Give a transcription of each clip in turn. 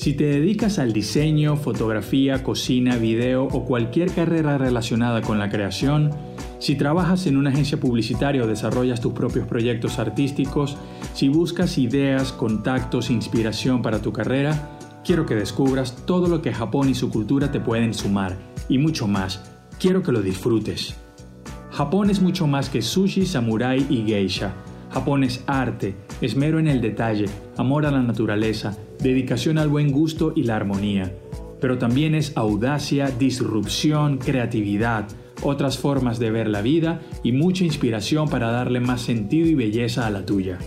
Si te dedicas al diseño, fotografía, cocina, video o cualquier carrera relacionada con la creación, si trabajas en una agencia publicitaria o desarrollas tus propios proyectos artísticos, si buscas ideas, contactos, inspiración para tu carrera, quiero que descubras todo lo que Japón y su cultura te pueden sumar y mucho más. Quiero que lo disfrutes. Japón es mucho más que sushi, samurai y geisha. Japón es arte, esmero en el detalle, amor a la naturaleza, dedicación al buen gusto y la armonía. Pero también es audacia, disrupción, creatividad, otras formas de ver la vida y mucha inspiración para darle más sentido y belleza a la tuya.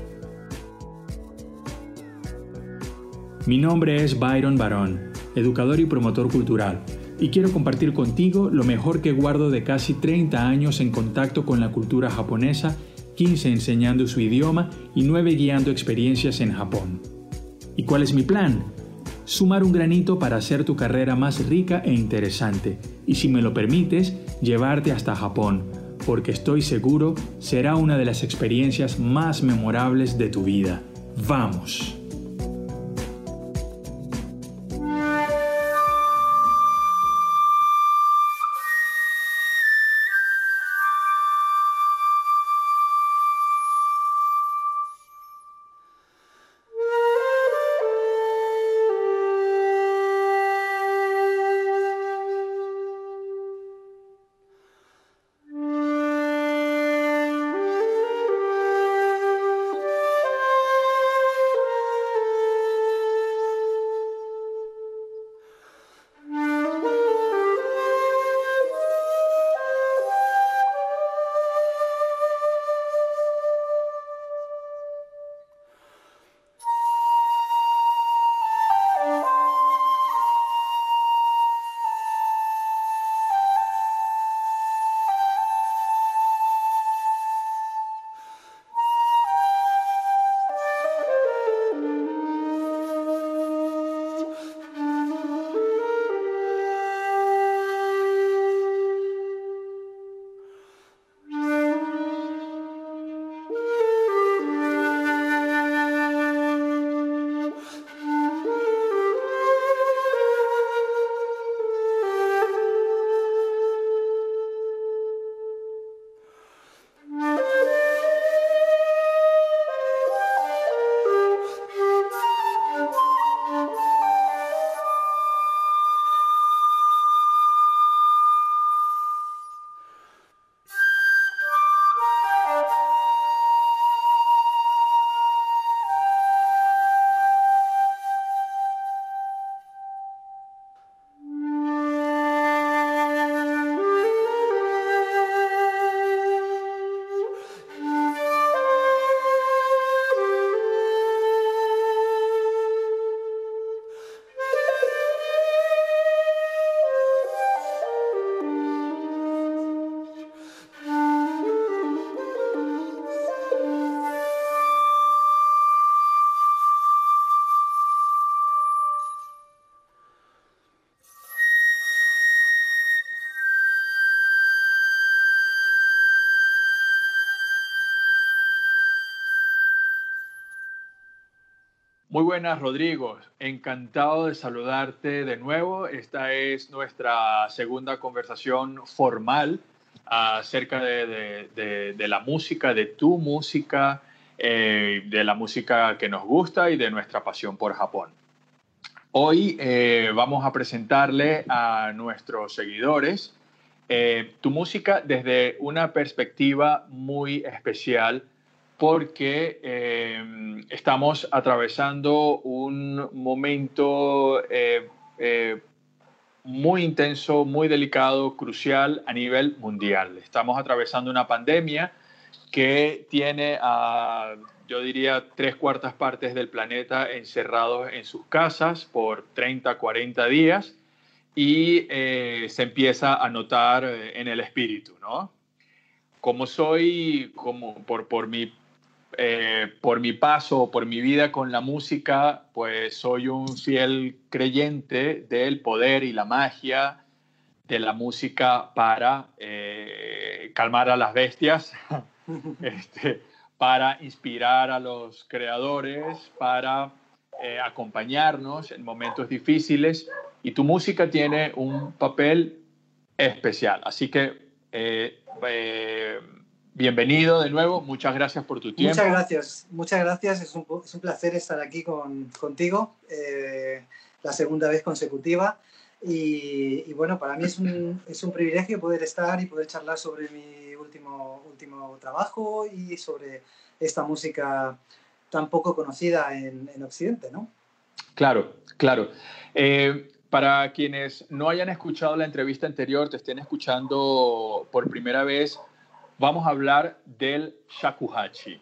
Mi nombre es Byron Barón, educador y promotor cultural, y quiero compartir contigo lo mejor que guardo de casi 30 años en contacto con la cultura japonesa 15 enseñando su idioma y 9 guiando experiencias en Japón. ¿Y cuál es mi plan? Sumar un granito para hacer tu carrera más rica e interesante, y si me lo permites, llevarte hasta Japón, porque estoy seguro será una de las experiencias más memorables de tu vida. ¡Vamos! Muy buenas, Rodrigo. Encantado de saludarte de nuevo. Esta es nuestra segunda conversación formal acerca de, la música, de tu música, eh, de la música que nos gusta y de nuestra pasión por Japón. Hoy eh, vamos a presentarle a nuestros seguidores eh, tu música desde una perspectiva muy especial porque em, estamos atravesando un momento eh, eh, muy intenso, muy delicado, crucial a nivel mundial. Estamos atravesando una pandemia que tiene a, yo diría, tres cuartas partes del planeta encerrados en sus casas por 30, 40 días y eh, se empieza a notar en el espíritu, ¿no? Como soy, como por, por mi eh, por mi paso, por mi vida con la música, pues soy un fiel creyente del poder y la magia de la música para eh, calmar a las bestias, este, para inspirar a los creadores, para eh, acompañarnos en momentos difíciles y tu música tiene un papel especial. Así que bienvenido de nuevo, muchas gracias por tu tiempo. Muchas gracias, muchas gracias, es un, es un placer estar aquí con, contigo, la segunda vez consecutiva. Y, y, bueno, para mí es un, es un privilegio poder estar y poder charlar sobre mi último, último trabajo y sobre esta música tan poco conocida en, en Occidente, ¿no? Claro, claro. Eh, para quienes no hayan escuchado la entrevista anterior, te estén escuchando por primera vez, vamos a hablar del shakuhachi.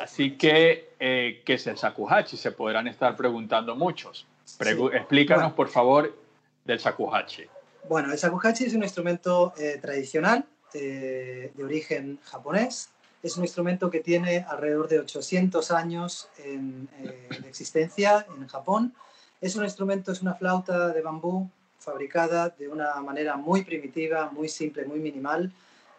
Así que, eh, ¿qué es el shakuhachi? Se podrán estar preguntando muchos. Pregu sí. Explícanos, bueno. por favor, del shakuhachi. Bueno, el shakuhachi es un instrumento eh, tradicional eh, de origen japonés es un instrumento que tiene alrededor de 800 años en, eh, de existencia en Japón. Es un instrumento, es una flauta de bambú fabricada de una manera muy primitiva, muy simple, muy minimal.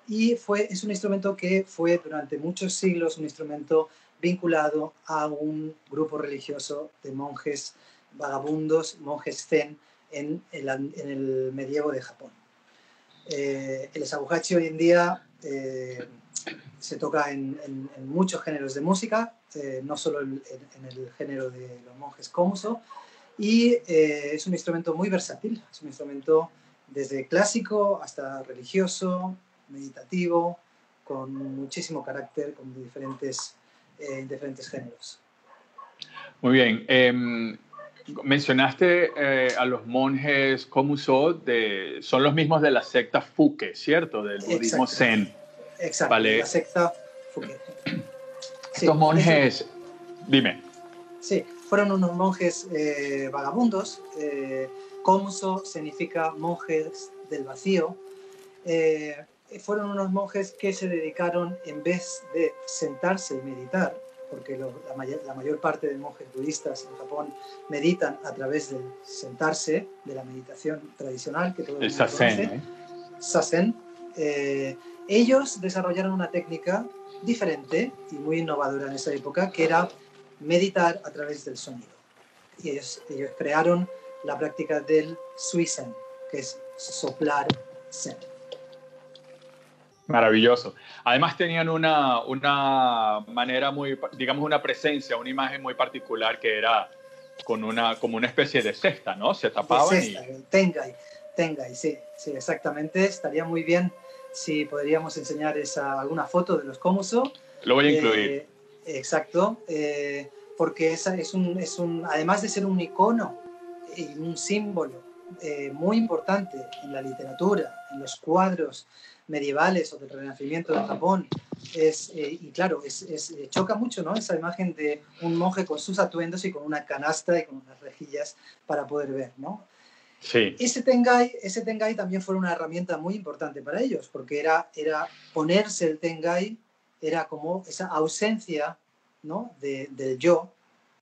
Y fue, es un instrumento que fue durante muchos siglos un instrumento vinculado a un grupo religioso de monjes vagabundos, monjes zen, en el, en el medievo de Japón. Eh, el shakuhachi hoy en día eh, se toca en, muchos géneros de música, eh, no solo en, el género de los monjes komuso, y es un instrumento muy versátil, es un instrumento desde clásico hasta religioso, meditativo, con muchísimo carácter, con diferentes, eh, diferentes géneros. Muy bien. Eh, mencionaste eh, a los monjes Komuso, de, son los mismos de la secta Fuke, ¿cierto? Del budismo Zen. Exacto, vale. la secta Fuke. Estos sí, monjes, eso, dime. Sí, fueron unos monjes eh, vagabundos. Komuso significa monjes del vacío. Eh, fueron unos monjes que se dedicaron, en vez de sentarse y meditar, porque lo, la, mayor, la, mayor, parte de monjes budistas en Japón meditan a través de sentarse, de la meditación tradicional que todo el mundo sasen, conoce, ¿eh? sasen. Eh, ellos desarrollaron una técnica diferente y muy innovadora en esa época, que era meditar a través del sonido. Y ellos, ellos crearon la práctica del suisen, que es soplar zen. Maravilloso. Además tenían una, una manera muy, digamos, una presencia, una imagen muy particular que era con una, como una especie de cesta, ¿no? Se tapaban cesta, y... Tengai, tengai, sí, sí, exactamente. Estaría muy bien si podríamos enseñar esa, alguna foto de los Komuso. Lo voy a incluir. Eh, exacto, eh, porque esa es un, es un, además de ser un icono y un símbolo eh, muy importante en la literatura, en los cuadros, medievales o del Renacimiento de Japón. Es, eh, y claro, es, es, eh, choca mucho ¿no? esa imagen de un monje con sus atuendos y con una canasta y con unas rejillas para poder ver. ¿no? Sí. Ese, tengai, ese tengai también fue una herramienta muy importante para ellos, porque era, era ponerse el tengai, era como esa ausencia ¿no? de, del yo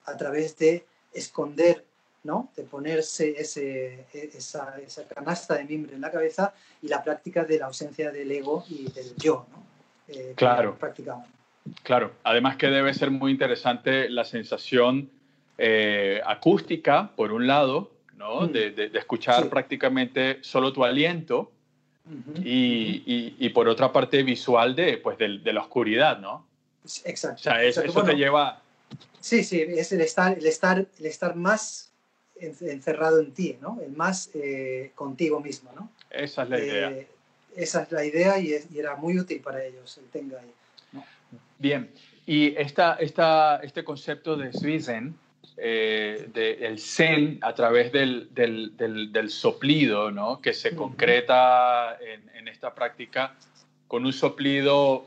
a través de esconder ¿no? de ponerse ese, esa, esa, canasta de mimbre en la cabeza y la práctica de la ausencia del ego y del yo. ¿no? Eh, claro. Claro, además que debe ser muy interesante la sensación eh, acústica, por un lado, ¿no? Mm. de, de, de, escuchar sí. prácticamente solo tu aliento uh -huh. y, y, y, por otra parte visual de, pues, de, de la oscuridad, ¿no? Exacto. O sea, eso, Exacto. eso Bueno, te lleva... Sí, sí, es el estar, el estar, el estar más encerrado en ti, ¿no? El más eh, contigo mismo, ¿no? Esa es la idea. Eh, esa es la idea y, es, y, era muy útil para ellos el Tengai. ¿no? Bien, y esta, esta, este concepto de Suizen, eh, del Zen a través del, del, del, del soplido, ¿no? Que se uh -huh. concreta en, en, esta práctica con un soplido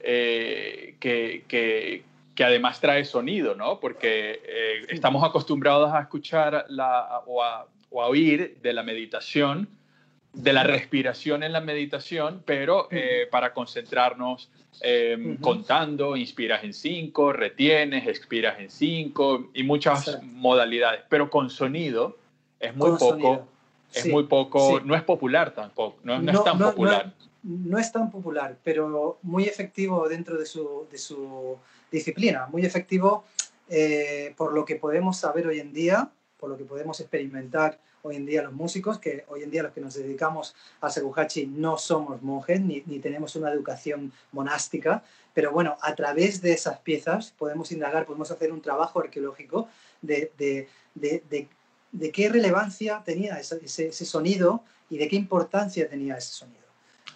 eh, que, que que además trae sonido, ¿no? Porque eh, estamos acostumbrados a escuchar la, o, a, o, a, oír de la meditación, de la respiración en la meditación, pero eh, para concentrarnos eh, uh -huh. contando, inspiras en cinco, retienes, expiras en cinco y muchas Exacto. modalidades, pero con sonido es muy con poco, sonido. es sí. muy poco, sí. no es popular tampoco, no, no, no es tan no, popular. No, es tan popular, pero muy efectivo dentro de su, de su disciplina, muy efectivo eh, por lo que podemos saber hoy en día, por lo que podemos experimentar hoy en día los músicos, que hoy en día los que nos dedicamos a Seguhachi no somos monjes ni, ni, tenemos una educación monástica, pero bueno, a través de esas piezas podemos indagar, podemos hacer un trabajo arqueológico de, de, de, de qué relevancia tenía ese, sonido y de qué importancia tenía ese sonido.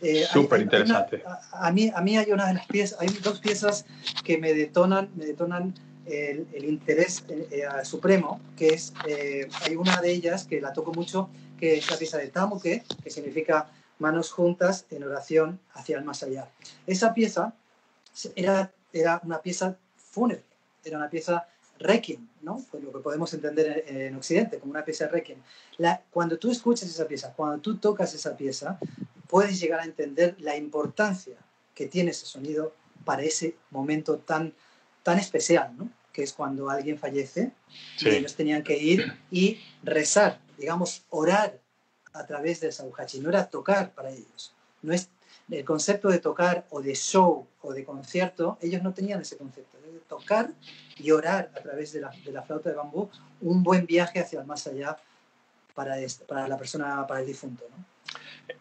Eh, Súper interesante. a, a, mí, a mí hay una de las piezas, hay dos piezas que me detonan, me detonan el, el interés eh, eh, supremo, que es, eh, hay una de ellas que la toco mucho, que es la pieza de Tamuke, que significa manos juntas en oración hacia el más allá. Esa pieza era, era una pieza fúnebre, era una pieza requiem, ¿no? Pues lo que podemos entender en, en Occidente como una pieza requiem. La, cuando tú escuchas esa pieza, cuando tú tocas esa pieza, puedes llegar a entender la importancia que tiene ese sonido para ese momento tan, tan especial, ¿no? que es cuando alguien fallece sí. y ellos tenían que ir y rezar, digamos, orar a través del sauhachi, no era tocar para ellos. No es el concepto de tocar o de show o de concierto, ellos no tenían ese concepto de tocar y orar a través de la, de la flauta de bambú, un buen viaje hacia el más allá para, este, para la persona, para el difunto. ¿no?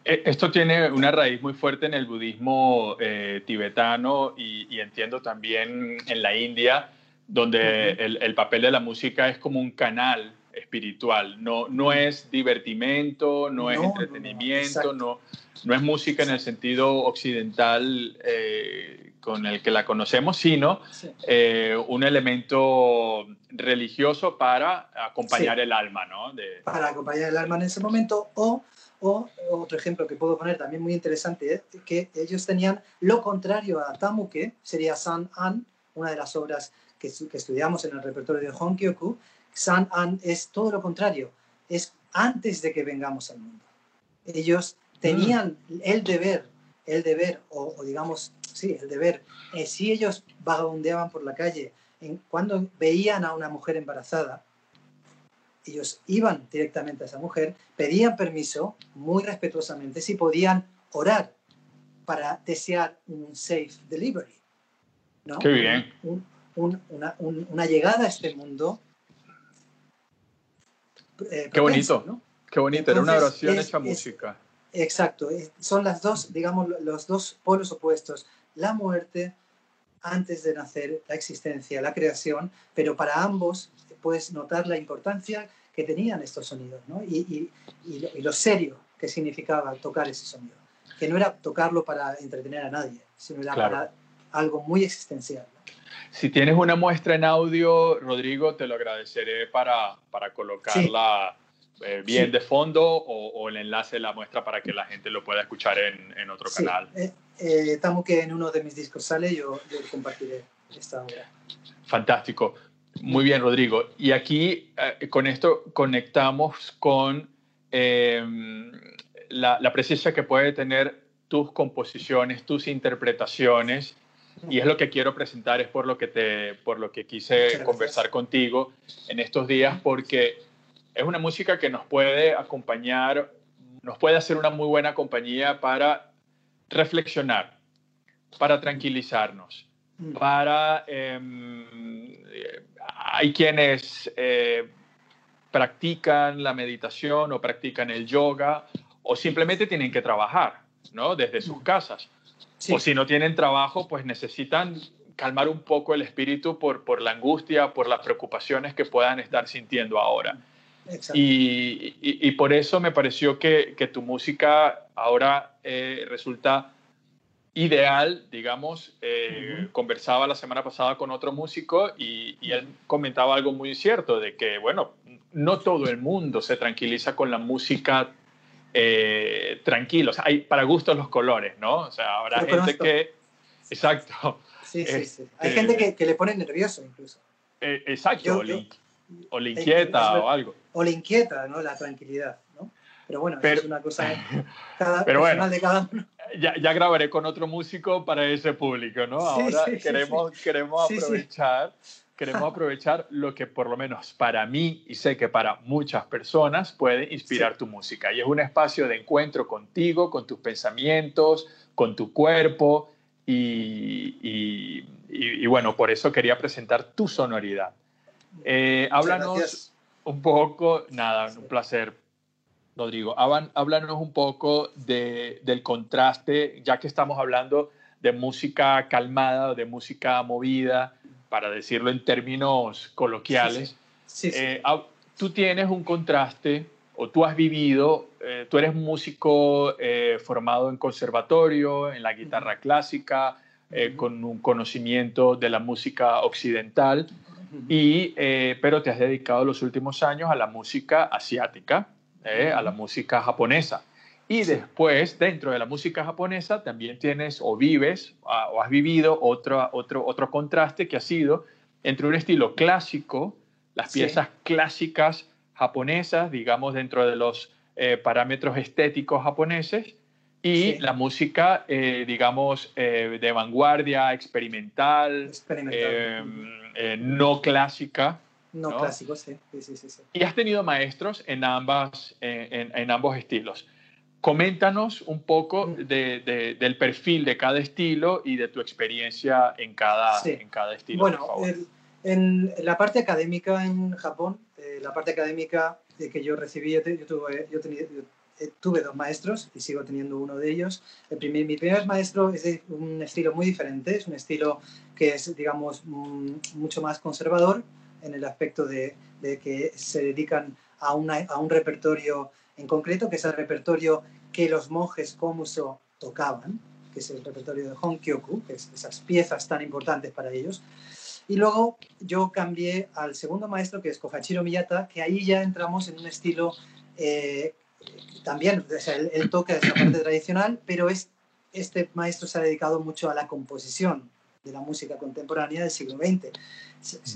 Esto tiene una raíz muy fuerte en el budismo eh, tibetano y, y, entiendo también en la India, donde uh -huh. el, el, papel de la música es como un canal espiritual, no, no es divertimento, no, no es entretenimiento, no, no, es música en el sentido occidental eh, con el que la conocemos, sino sí. eh, un elemento religioso para acompañar sí. el alma, ¿no? De... Para acompañar el alma en ese momento o o otro ejemplo que puedo poner también muy interesante es que ellos tenían lo contrario a Tamuke, sería San An, una de las obras que, que estudiamos en el repertorio de Honkyoku. San An es todo lo contrario, es antes de que vengamos al mundo. Ellos tenían mm. el deber, el deber, o, o, digamos, sí, el deber, eh, si ellos vagabundeaban por la calle, en, cuando veían a una mujer embarazada, ellos iban directamente a esa mujer, pedían permiso muy respetuosamente si podían orar para desear un safe delivery. ¿no? Qué bien. Un, un, una, un, una, llegada a este mundo. Eh, Qué bonito. ¿no? Qué bonito, Entonces, era una oración es, hecha es, música. Exacto, son las dos, digamos, los dos polos opuestos. La muerte antes de nacer, la existencia, la creación, pero para ambos puedes notar la importancia que tenían estos sonidos ¿no? y, y, y, lo, y, lo, serio que significaba tocar ese sonido. Que no era tocarlo para entretener a nadie, sino era claro. para algo muy existencial. ¿no? Si tienes una muestra en audio, Rodrigo, te lo agradeceré para, para colocarla sí. eh, bien sí. de fondo o, o, el enlace de la muestra para que la gente lo pueda escuchar en, en otro sí. canal. Eh, eh, estamos que en uno de mis discos sale, yo, yo compartiré esta obra. Fantástico. Muy bien, Rodrigo. Y aquí eh, con esto conectamos con eh, la, la, presencia que puede tener tus composiciones, tus interpretaciones. Y es lo que quiero presentar, es por lo que, te, por lo que quise conversar contigo en estos días, porque es una música que nos puede acompañar, nos puede hacer una muy buena compañía para reflexionar, para tranquilizarnos. Para eh, hay quienes eh, practican la meditación o practican el yoga o simplemente tienen que trabajar, ¿no? Desde sus casas. Sí. O si no tienen trabajo, pues necesitan calmar un poco el espíritu por, por la angustia, por las preocupaciones que puedan estar sintiendo ahora. Y, y, y, por eso me pareció que, que tu música ahora eh, resulta ideal, digamos, eh, uh -huh. conversaba la semana pasada con otro músico y, y, él comentaba algo muy cierto, de que, bueno, no todo el mundo se tranquiliza con la música eh, tranquilo, o sea, hay para gustos los colores, ¿no? O sea, habrá Pero gente que... Exacto. Sí, sí, sí. Hay gente que, que, le pone nervioso incluso. Eh, exacto, yo, o, le, o, le, inquieta o algo. O le inquieta, ¿no? La tranquilidad. Pero bueno, pero, es una cosa cada, pero bueno, de cada uno ya, ya, grabaré con otro músico para ese público, ¿no? Ahora sí, sí, queremos, sí, queremos aprovechar, queremos aprovechar lo que por lo menos para mí y sé que para muchas personas puede inspirar tu música. Y es un espacio de encuentro contigo, con tus pensamientos, con tu cuerpo y, y, y, y bueno, por eso quería presentar tu sonoridad. Eh, háblanos un poco, nada, un placer, Rodrigo. Háblanos un poco de, del contraste, ya que estamos hablando de música calmada, de música movida, para decirlo en términos coloquiales. Eh, tú tienes un contraste o tú has vivido, eh, tú eres músico eh, formado en conservatorio, en la guitarra clásica, con un conocimiento de la música occidental, y, pero te has dedicado los últimos años a la música asiática, a la música japonesa. Y después, dentro de la música japonesa, también tienes o vives o has vivido otro, otro, otro contraste que ha sido entre un estilo clásico, las piezas clásicas japonesas, digamos, dentro de los eh, parámetros estéticos japoneses, y la música, eh, digamos, eh, de vanguardia, experimental, no clásica. No, clásico, sí. Sí, sí. Y has tenido maestros en, ambas, en, en ambos estilos. Coméntanos un poco mm. de, del perfil de cada estilo y de tu experiencia en cada, en cada estilo. Bueno, en la parte académica en Japón, eh, la parte académica que yo recibí, yo, tuve, yo, eh, tuve, dos maestros y sigo teniendo uno de ellos. El primer, mi primer maestro es de un estilo muy diferente, es un estilo que es, digamos, mm, mucho más conservador en el aspecto de, de que se dedican a, una, a un repertorio en concreto, que es el repertorio que los monjes Komuso tocaban, que es el repertorio de Honkyoku, que es esas piezas tan importantes para ellos. Y luego yo cambié al segundo maestro, que es Kohachiro Miyata, que ahí ya entramos en un estilo eh, también, o sea, él, toca esa parte tradicional, pero es, este maestro se ha dedicado mucho a la composición de la música contemporánea del siglo XX.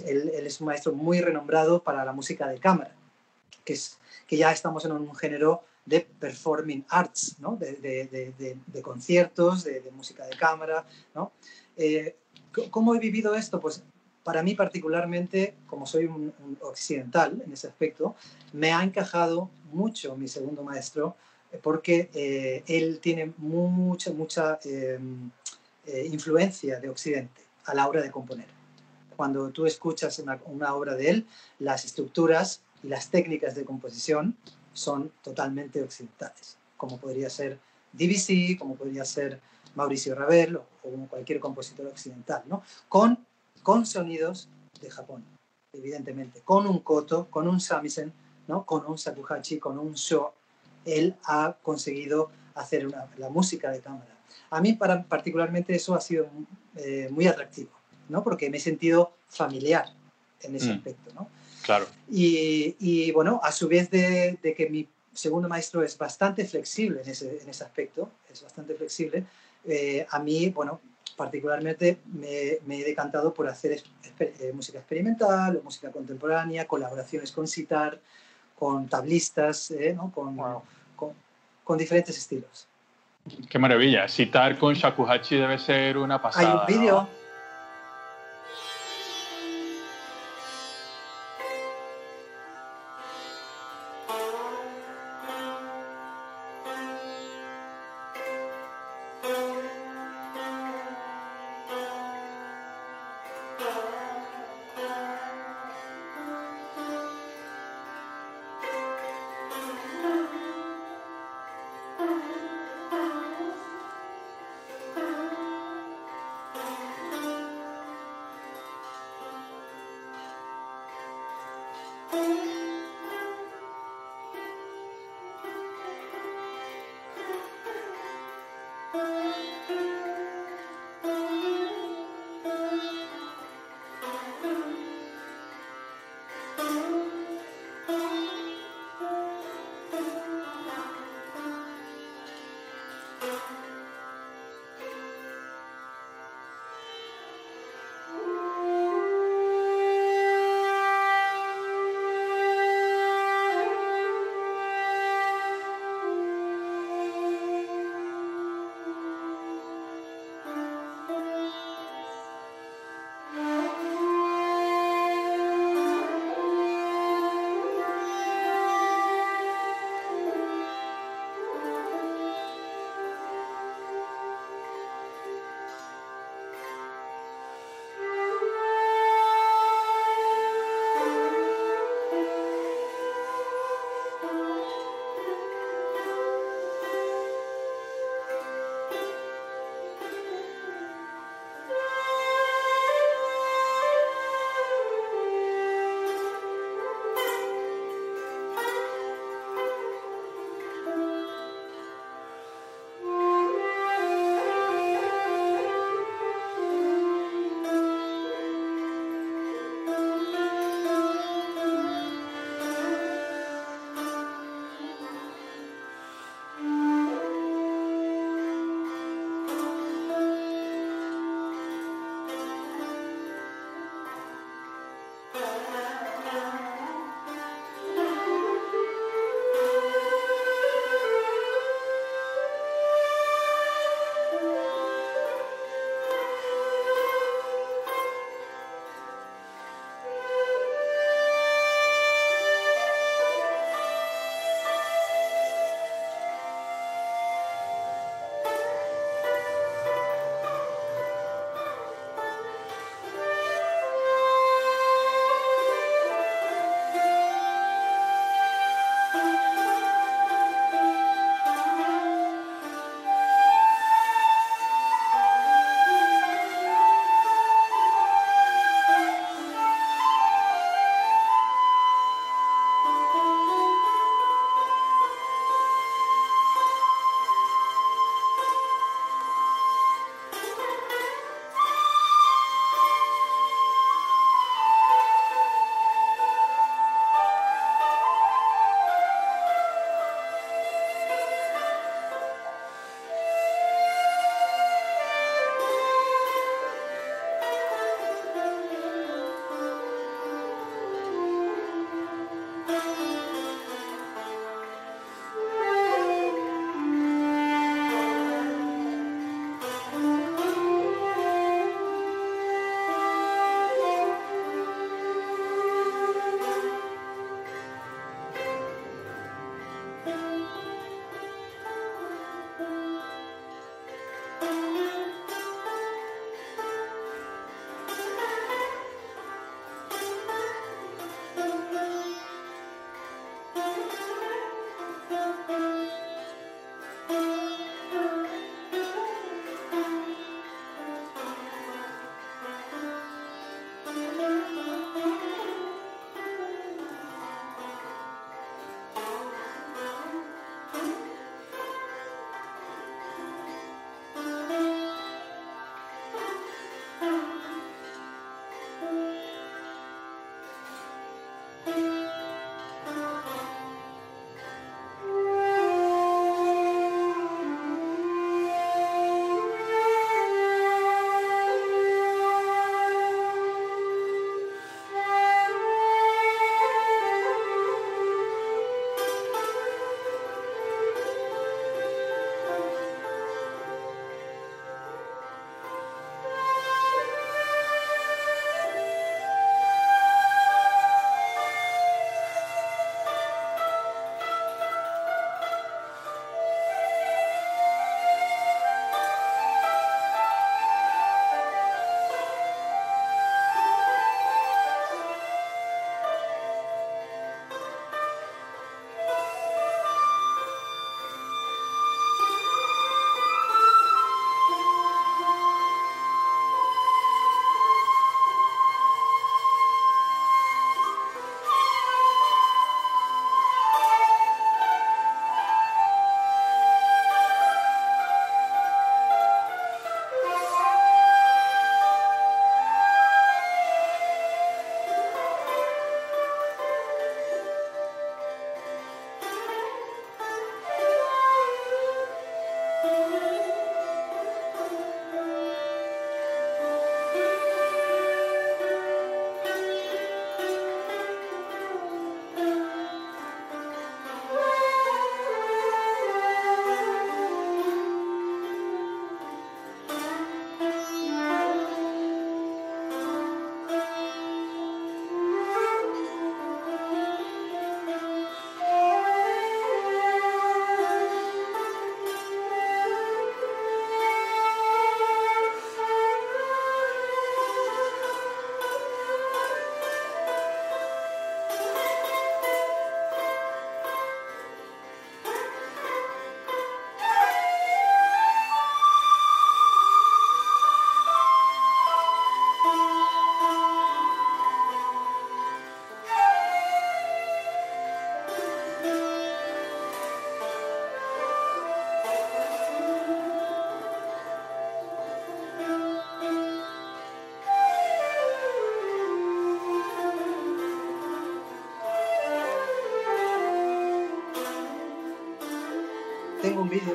Él, es un maestro muy renombrado para la música de cámara, que es que ya estamos en un género de performing arts, ¿no? de, conciertos, de, música de cámara. ¿no? Eh, ¿Cómo he vivido esto? Pues para mí particularmente, como soy un, occidental en ese aspecto, me ha encajado mucho mi segundo maestro porque eh, él tiene mucha, mucha influencia de Occidente a la hora de componer. Cuando tú escuchas una, una obra de él, las estructuras y las técnicas de composición son totalmente occidentales, como podría ser Debussy, como podría ser Mauricio Ravel o, como cualquier compositor occidental, ¿no? con, con sonidos de Japón, evidentemente, con un koto, con un samisen, ¿no? con un sakuhachi, con un sho, él ha conseguido hacer una, la música de cámara. A mí para, particularmente eso ha sido eh, muy atractivo, ¿no? porque me he sentido familiar en ese mm. aspecto. ¿no? Claro. Y, bueno, a su vez de, que mi segundo maestro es bastante flexible en ese, en ese aspecto, es bastante flexible, eh, a mí, bueno, particularmente me, he decantado por hacer eh, música experimental o música contemporánea, colaboraciones con sitar, con tablistas, eh, ¿no? con, con, con, diferentes estilos. Qué maravilla. Citar con shakuhachi debe ser una pasada. Hay un vídeo.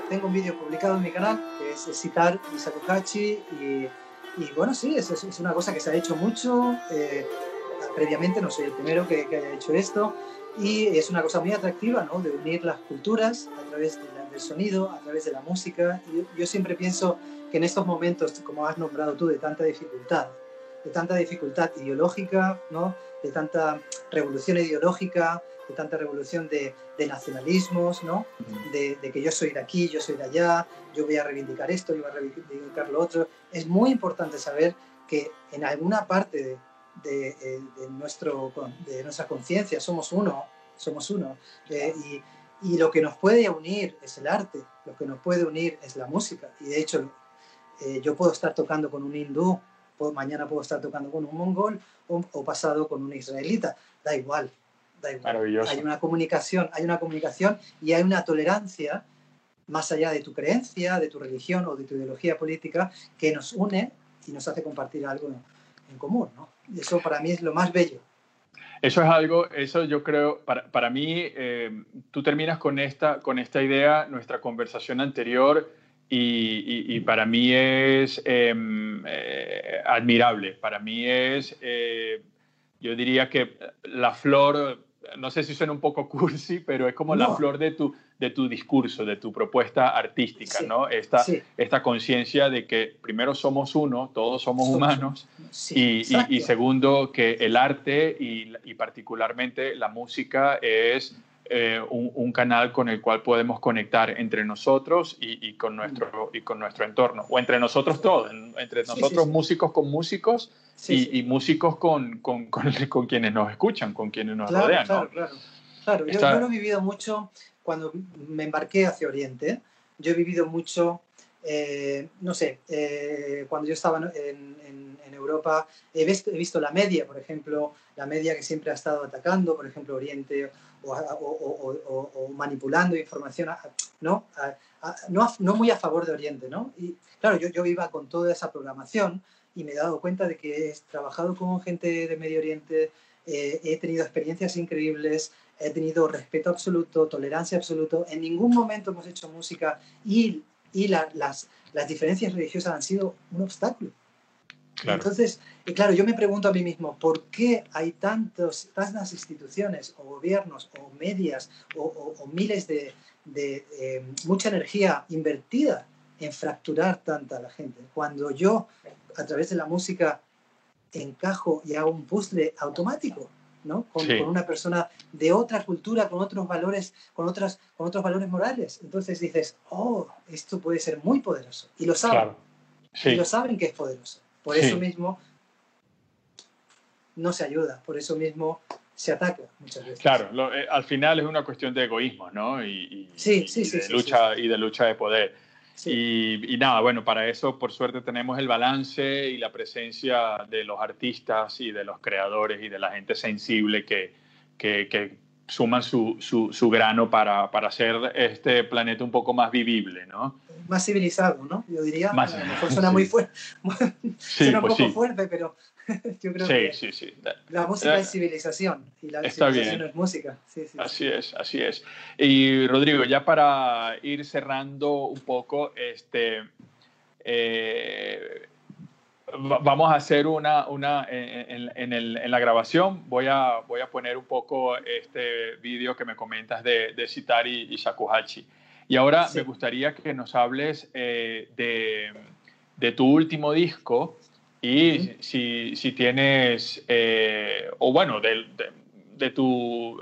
Tengo un vídeo publicado en mi canal que es citar Isakuhachi y, y bueno, sí, es, es, una cosa que se ha hecho mucho. Eh, previamente no soy el primero que, que, haya hecho esto y es una cosa muy atractiva, ¿no? De unir las culturas a través del sonido, a través de la música. Yo, yo siempre pienso que en estos momentos, como has nombrado tú, de tanta dificultad, de tanta dificultad ideológica, ¿no? de tanta revolución ideológica, de tanta revolución de, de nacionalismos, ¿no? De, de, que yo soy de aquí, yo soy de allá, yo voy a reivindicar esto, yo voy a reivindicar lo otro. Es muy importante saber que en alguna parte de, de, de nuestro, de nuestra conciencia somos uno, somos uno. Eh, y, y lo que nos puede unir es el arte, lo que nos puede unir es la música. Y de hecho, eh, yo puedo estar tocando con un hindú, puedo, mañana puedo estar tocando con un mongol o, o, pasado con un israelita, da igual. Maravilloso. Hay una comunicación, hay una comunicación y hay una tolerancia más allá de tu creencia, de tu religión o de tu ideología política que nos une y nos hace compartir algo en común, ¿no? Y eso para mí es lo más bello. Eso es algo, eso yo creo, para, para mí, eh, tú terminas con esta, con esta idea, nuestra conversación anterior, y, y, y para mí es eh, eh, admirable, para mí es, eh, yo diría que la flor, no sé si suena un poco cursi, pero es como no. la flor de tu, de tu discurso, de tu propuesta artística, Sí, ¿no? Esta, sí. esta conciencia de que primero somos uno, todos somos, Somos humanos, Sí, y, y- exacto. y segundo, que el arte y, y particularmente la música es eh, un, un canal con el cual podemos conectar entre nosotros y, con, nuestro, y con nuestro entorno, o entre nosotros todos, en- entre nosotros músicos con músicos Sí, y, y músicos con, con, con, con quienes nos escuchan, con quienes nos Claro, rodean. claro, ¿no? claro. Claro, yo, yo lo he vivido mucho cuando me embarqué hacia Oriente. Yo he vivido mucho, eh, no sé, eh, cuando yo estaba en, en- en Europa, he visto, he visto la media, por ejemplo, la media que siempre ha estado atacando, por ejemplo, Oriente, o, o- o- o- manipulando información, ¿no? A- a- no, no muy a favor de Oriente, ¿no? Y claro, yo, yo iba con toda esa programación y me he dado cuenta de que he trabajado con gente de Medio Oriente, eh, he tenido experiencias increíbles, he tenido respeto absoluto, tolerancia absoluto. En ningún momento hemos hecho música y, y la- las, las diferencias religiosas han sido un obstáculo. Claro. Entonces, y claro, yo me pregunto a mí mismo, ¿por qué hay tantos, tantas instituciones o gobiernos o medias o, o- o miles de, de, eh, mucha energía invertida en fracturar tanta a la gente? Cuando yo, a través de la música, encajo y hago un puzzle automático, ¿no? Con, Sí. con una persona de otra cultura, con otros valores, con, otras, con otros valores morales. Entonces dices, oh, esto puede ser muy poderoso. Y lo saben. Claro. Sí. Y lo saben que es poderoso. Por Sí. eso mismo no se ayuda, por eso mismo se ataca muchas veces. Claro, lo- eh, al final es una cuestión de egoísmo, ¿no? Y, y- Sí, y- y de lucha y de lucha de poder. Sí. Y, y nada, bueno, para eso por suerte tenemos el balance y la presencia de los artistas y de los creadores y de la gente sensible que, que, que suman su, su, su grano para, para hacer este planeta un poco más vivible, ¿no? Más civilizado, ¿no? Yo diría, Más- a lo mejor suena sí. muy fuerte, Sí, suena un pues poco fuerte, pero yo creo Sí, que sí, sí. la música Eh, es civilización y la civilización bien. es música. Sí, sí, sí. Así es, así es. Y Rodrigo, ya para ir cerrando un poco, este, eh, va- vamos a hacer una, una en, en- el- en la grabación, voy a, voy a poner un poco este vídeo que me comentas de, de Sitari y Shakuhachi. Y ahora me gustaría que nos hables eh, de, de tu último disco y Ujú. si, si tienes, eh, o bueno, de, de- de tu...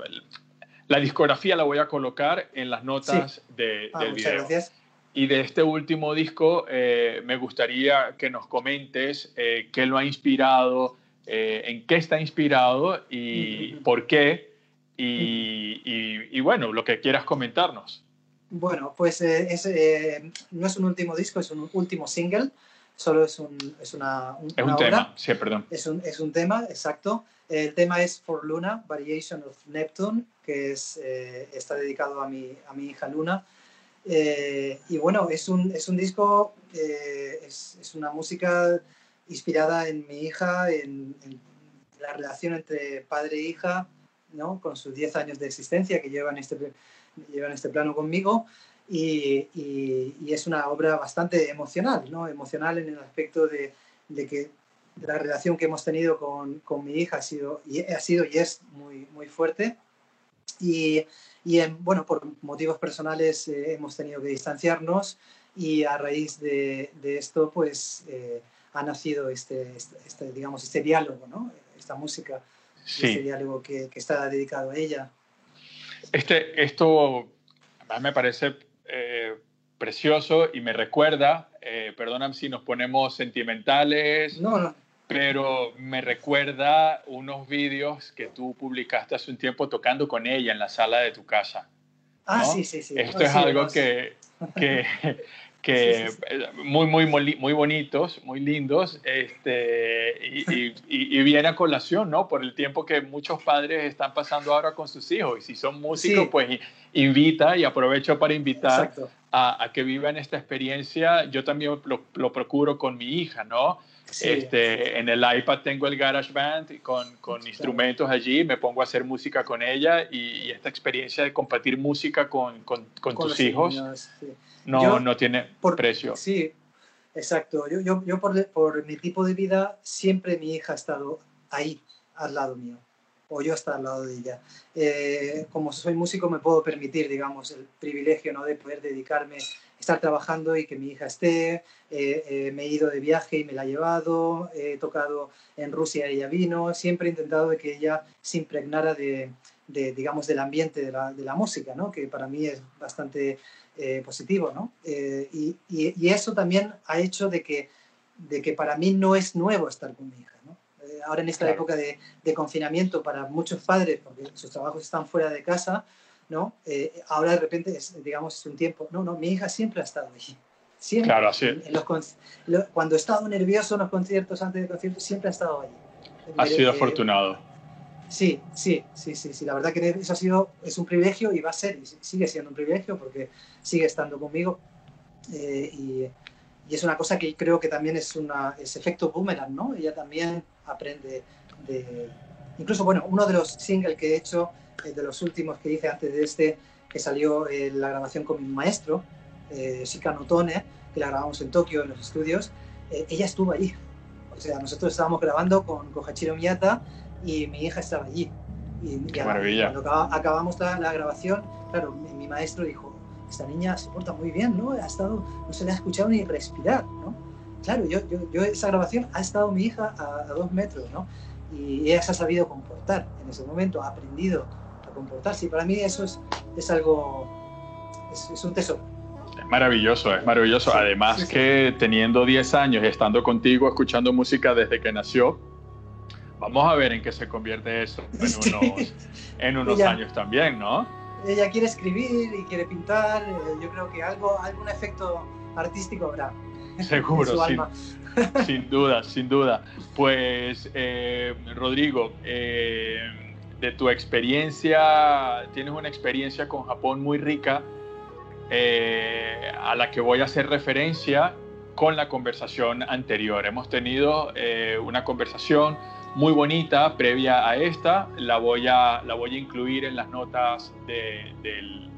La discografía la voy a colocar en las notas de- Ah, del muchas video. gracias. Y de este último disco eh, me gustaría que nos comentes eh, qué lo ha inspirado, eh, en qué está inspirado y Ujú. por qué. Y, y- y bueno, lo que quieras comentarnos. Bueno, pues eh, es, eh, no es un último disco, es un último single, solo es, un, es una, un- Es una un obra. tema, sí, perdón. Es un, es un tema, exacto. El tema es For Luna, Variation of Neptune, que es, eh, está dedicado a mi, a mi hija Luna. Eh, y bueno, es un, es un disco, eh, es, es una música inspirada en mi hija, en, en la relación entre padre e hija, ¿no? con sus 10 años de existencia que llevan este, llevan este plano conmigo. Y, y, es una obra bastante emocional, ¿no? Emocional en el aspecto de, de que la relación que hemos tenido con, con, mi hija ha sido y, ha sido y es muy, muy fuerte. Y, y en, bueno, por motivos personales eh, hemos tenido que distanciarnos y a raíz de, de esto, pues eh, ha nacido este, este, este, digamos, este diálogo, ¿no? Esta música, este diálogo que, que, está dedicado a ella. Este, esto me parece precioso y me recuerda, eh, perdóname si nos ponemos sentimentales, no, pero me recuerda unos vídeos que tú publicaste hace un tiempo tocando con ella en la sala de tu casa. Ah, sí, sí, sí. Esto es algo que, que, que muy, muy, muy bonitos, muy lindos, este, y, y, viene a colación, ¿no? Por el tiempo que muchos padres están pasando ahora con sus hijos. Y si son músicos, pues invita y aprovecho para invitar a, a, que vivan esta experiencia. Yo también lo, lo procuro con mi hija, ¿no? este, En el iPad tengo el GarageBand con, con instrumentos allí, me pongo a hacer música con ella y, esta experiencia de compartir música con, con, con tus hijos no, no tiene por, precio. Sí, exacto. Yo, yo, yo por, por, mi tipo de vida, siempre mi hija ha estado ahí, al lado mío, o yo estar al lado de ella. Eh, como soy músico, me puedo permitir, digamos, el privilegio ¿no? de poder dedicarme, estar trabajando y que mi hija esté. Eh, eh, me he ido de viaje y me la he llevado. He tocado en Rusia, y ella vino. Siempre he intentado de que ella se impregnara de, digamos, del ambiente de la, música, ¿no? que para mí es bastante positivo, ¿no? Eh, y, y, eso también ha hecho de que, de que para mí no es nuevo estar con mi hija, ahora en esta época de, de, confinamiento para muchos padres, porque sus trabajos están fuera de casa, ¿no? ahora de repente, es, digamos, es un tiempo, no, no, mi hija siempre ha estado allí. Siempre. Claro, así. En los, cuando he estado nervioso en los conciertos, antes de conciertos, siempre ha estado allí. Ha sido afortunado. Sí, sí, sí, sí, sí. La verdad que eso ha sido, es un privilegio y va a ser, y sigue siendo un privilegio porque sigue estando conmigo. Eh, y, y, es una cosa que creo que también es, una, es efecto boomerang, ¿no? Ella también aprende de... Incluso, bueno, uno de los singles que he hecho, eh, de los últimos que hice antes de este, que salió en la grabación con mi maestro, eh, Shika Notone, que la grabamos en Tokio, en los estudios, eh, ella estuvo allí. O sea, nosotros estábamos grabando con, con Hachiro Miyata y mi hija estaba allí. Y, Qué maravilla. Cuando acabamos la, la, grabación, claro, mi, mi, maestro dijo, esta niña se porta muy bien, ¿no? Ha estado, no se le ha escuchado ni respirar, ¿no? Claro, yo, yo, yo esa grabación ha estado mi hija a, a, dos metros, ¿no? Y ella se ha sabido comportar en ese momento, ha aprendido a comportarse. Y para mí eso es, es algo, es, es un tesoro. Es maravilloso, es maravilloso. Sí, Además sí, que teniendo 10 años y estando contigo, escuchando música desde que nació, Vamos a ver en qué se convierte eso en unos, en unos ella, años también, ¿no? Ella quiere escribir y quiere pintar. Eh, yo creo que algo, algún efecto artístico habrá. Seguro, sin, sin, duda, sin duda. Pues, eh, Rodrigo, eh, de tu experiencia, tienes una experiencia con Japón muy rica, eh, a la que voy a hacer referencia con la conversación anterior. Hemos tenido una conversación muy bonita previa a esta. La voy a, la voy a incluir en las notas de, del,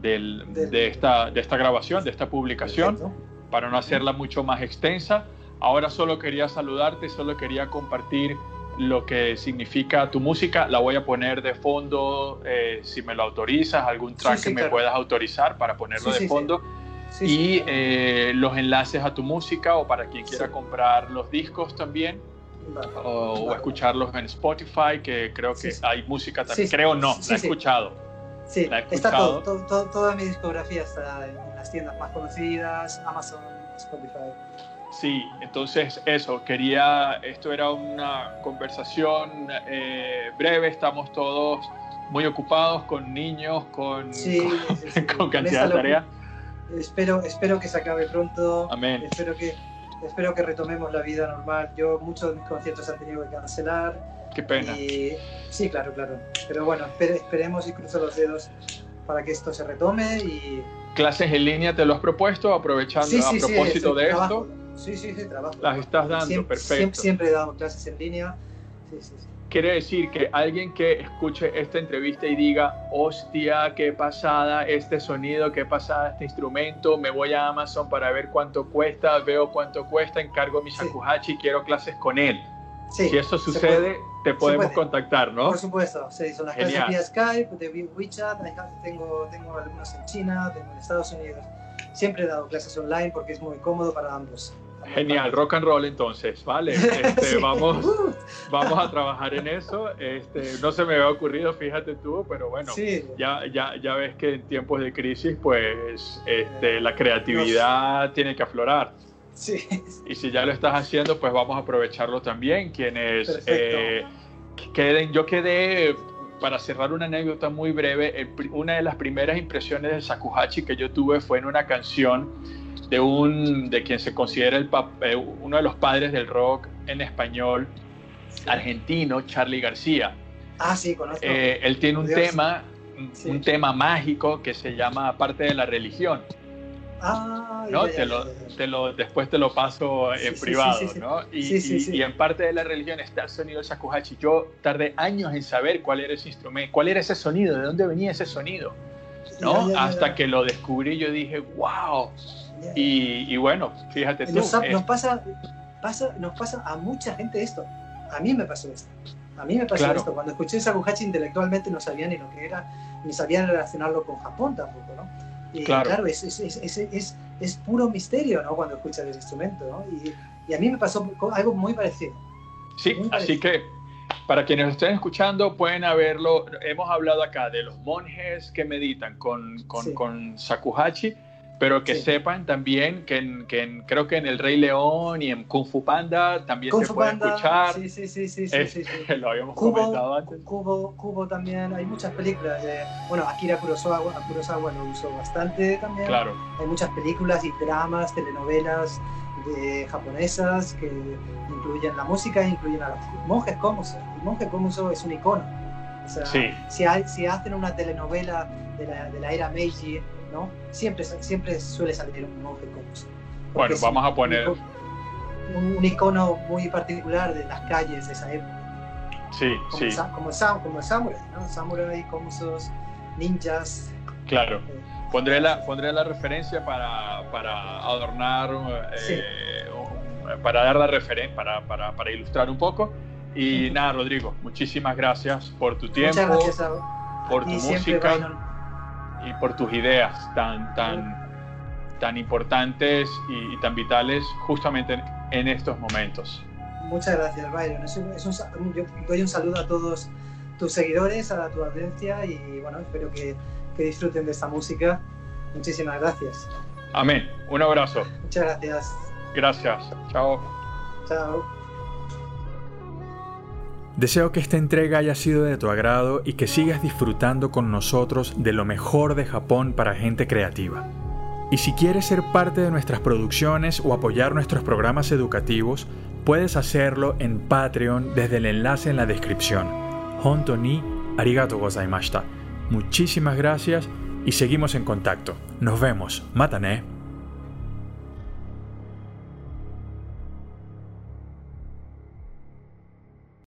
del, de, esta, de esta grabación, de esta publicación, Perfecto. Para no hacerla mucho más extensa. Ahora solo quería saludarte, solo quería compartir lo que significa tu música. La voy a poner de fondo, eh, si me lo autorizas, algún track sí, sí, que me claro. puedas autorizar para ponerlo sí, de fondo. y eh, los enlaces a tu música o para quien quiera comprar los discos también o, o, escucharlos en Spotify, que creo que hay música también. creo no, la he escuchado. Sí, la he escuchado. está todo, todo, toda mi discografía está en, las tiendas más conocidas, Amazon, Spotify. Sí, entonces eso, quería, esto era una conversación eh, breve, estamos todos muy ocupados con niños, con, sí, con, con cantidad de tareas. Espero, espero que se acabe pronto. Amén. Espero que, espero que retomemos la vida normal. Yo muchos de mis conciertos han tenido que cancelar. Qué pena. Y, sí, claro, claro. Pero bueno, espere, esperemos y cruzo los dedos para que esto se retome y... ¿Clases en línea te lo has propuesto aprovechando sí, sí, a propósito sí, de trabajo. esto? Sí, sí, sí, trabajo. Las estás dando, siempre, perfecto. Siempre, siempre, dado clases en línea. Sí, sí, sí. quiere decir que alguien que escuche esta entrevista y diga, hostia, qué pasada este sonido, qué pasada este instrumento, me voy a Amazon para ver cuánto cuesta, veo cuánto cuesta, encargo mi shakuhachi quiero clases con él. si eso sucede, te podemos contactar, ¿no? Por supuesto, sí, son las clases vía Skype, de WeChat, tengo, tengo algunas en China, tengo en Estados Unidos. Siempre he dado clases online porque es muy cómodo para ambos. Genial, rock and roll entonces, ¿vale? Este, vamos, vamos a trabajar en eso. Este, no se me había ocurrido, fíjate tú, pero bueno, ya, ya, ya ves que en tiempos de crisis, pues este, la creatividad tiene que aflorar. Sí. Y si ya lo estás haciendo, pues vamos a aprovecharlo también. Quienes eh, queden, yo quedé, para cerrar una anécdota muy breve, una de las primeras impresiones de Sakuhachi que yo tuve fue en una canción de, un, de quien se considera el, eh, uno de los padres del rock en español argentino, Charlie García. Ah, sí, conozco. Eh, él tiene un tema, un tema mágico que se llama Parte de la religión. Ah, ¿no? te, lo, te lo, después te lo paso en privado, ¿no? Y, y, en parte de la religión está el sonido shakuhachi. Yo tardé años en saber cuál era ese instrumento, cuál era ese sonido, de dónde venía ese sonido, ¿no? Hasta que lo descubrí yo dije, wow, y, bueno, fíjate tú. Nos, eh, pasa, pasa, nos pasa a mucha gente esto. A mí me pasó esto. A mí me pasó esto. Cuando escuché Sakuhachi intelectualmente no sabía ni lo que era, ni sabía relacionarlo con Japón tampoco, ¿no? Y claro, es, es, es, es, puro misterio, ¿no? Cuando escuchas el instrumento, ¿no? Y, y, a mí me pasó algo muy parecido. Sí, así que para quienes estén escuchando pueden haberlo, hemos hablado acá de los monjes que meditan con, con, con Sakuhachi pero que sepan también que, en, que creo que en El Rey León y en Kung Fu Panda también se puede escuchar. Sí, sí, sí, sí, sí, Lo habíamos comentado antes. Cubo, Cubo también, hay muchas películas. De, bueno, Akira Kurosawa, Kurosawa lo usó bastante también. Claro. Hay muchas películas y dramas, telenovelas de japonesas que incluyen la música, incluyen a los monjes Komuso. El monje Komuso es un icono. O sea, sí. si, hay, si hacen una telenovela de la, de la era Meiji ¿no? Siempre, siempre suele salir un monje como Bueno, vamos a poner... Un, icono muy particular de las calles de esa época. Sí, como sí. como, como samurai, ¿no? Samurai, como esos ninjas. Claro. Eh, pondré, la, pondré la referencia para, para adornar, eh, para dar la referencia, para, para, para, ilustrar un poco. Y nada, Rodrigo, muchísimas gracias por tu tiempo, gracias por tu música y por tus ideas tan, tan, tan importantes y, tan vitales justamente en, estos momentos. Muchas gracias, Byron. yo doy un saludo a todos tus seguidores, a tu audiencia y bueno, espero que, que disfruten de esta música. Muchísimas gracias. Amén. Un abrazo. Muchas gracias. Gracias. Chao. Chao. Deseo que esta entrega haya sido de tu agrado y que sigas disfrutando con nosotros de lo mejor de Japón para gente creativa. Y si quieres ser parte de nuestras producciones o apoyar nuestros programas educativos, puedes hacerlo en Patreon desde el enlace en la descripción. Honto ni arigato gozaimashita. Muchísimas gracias y seguimos en contacto. Nos vemos. Matane.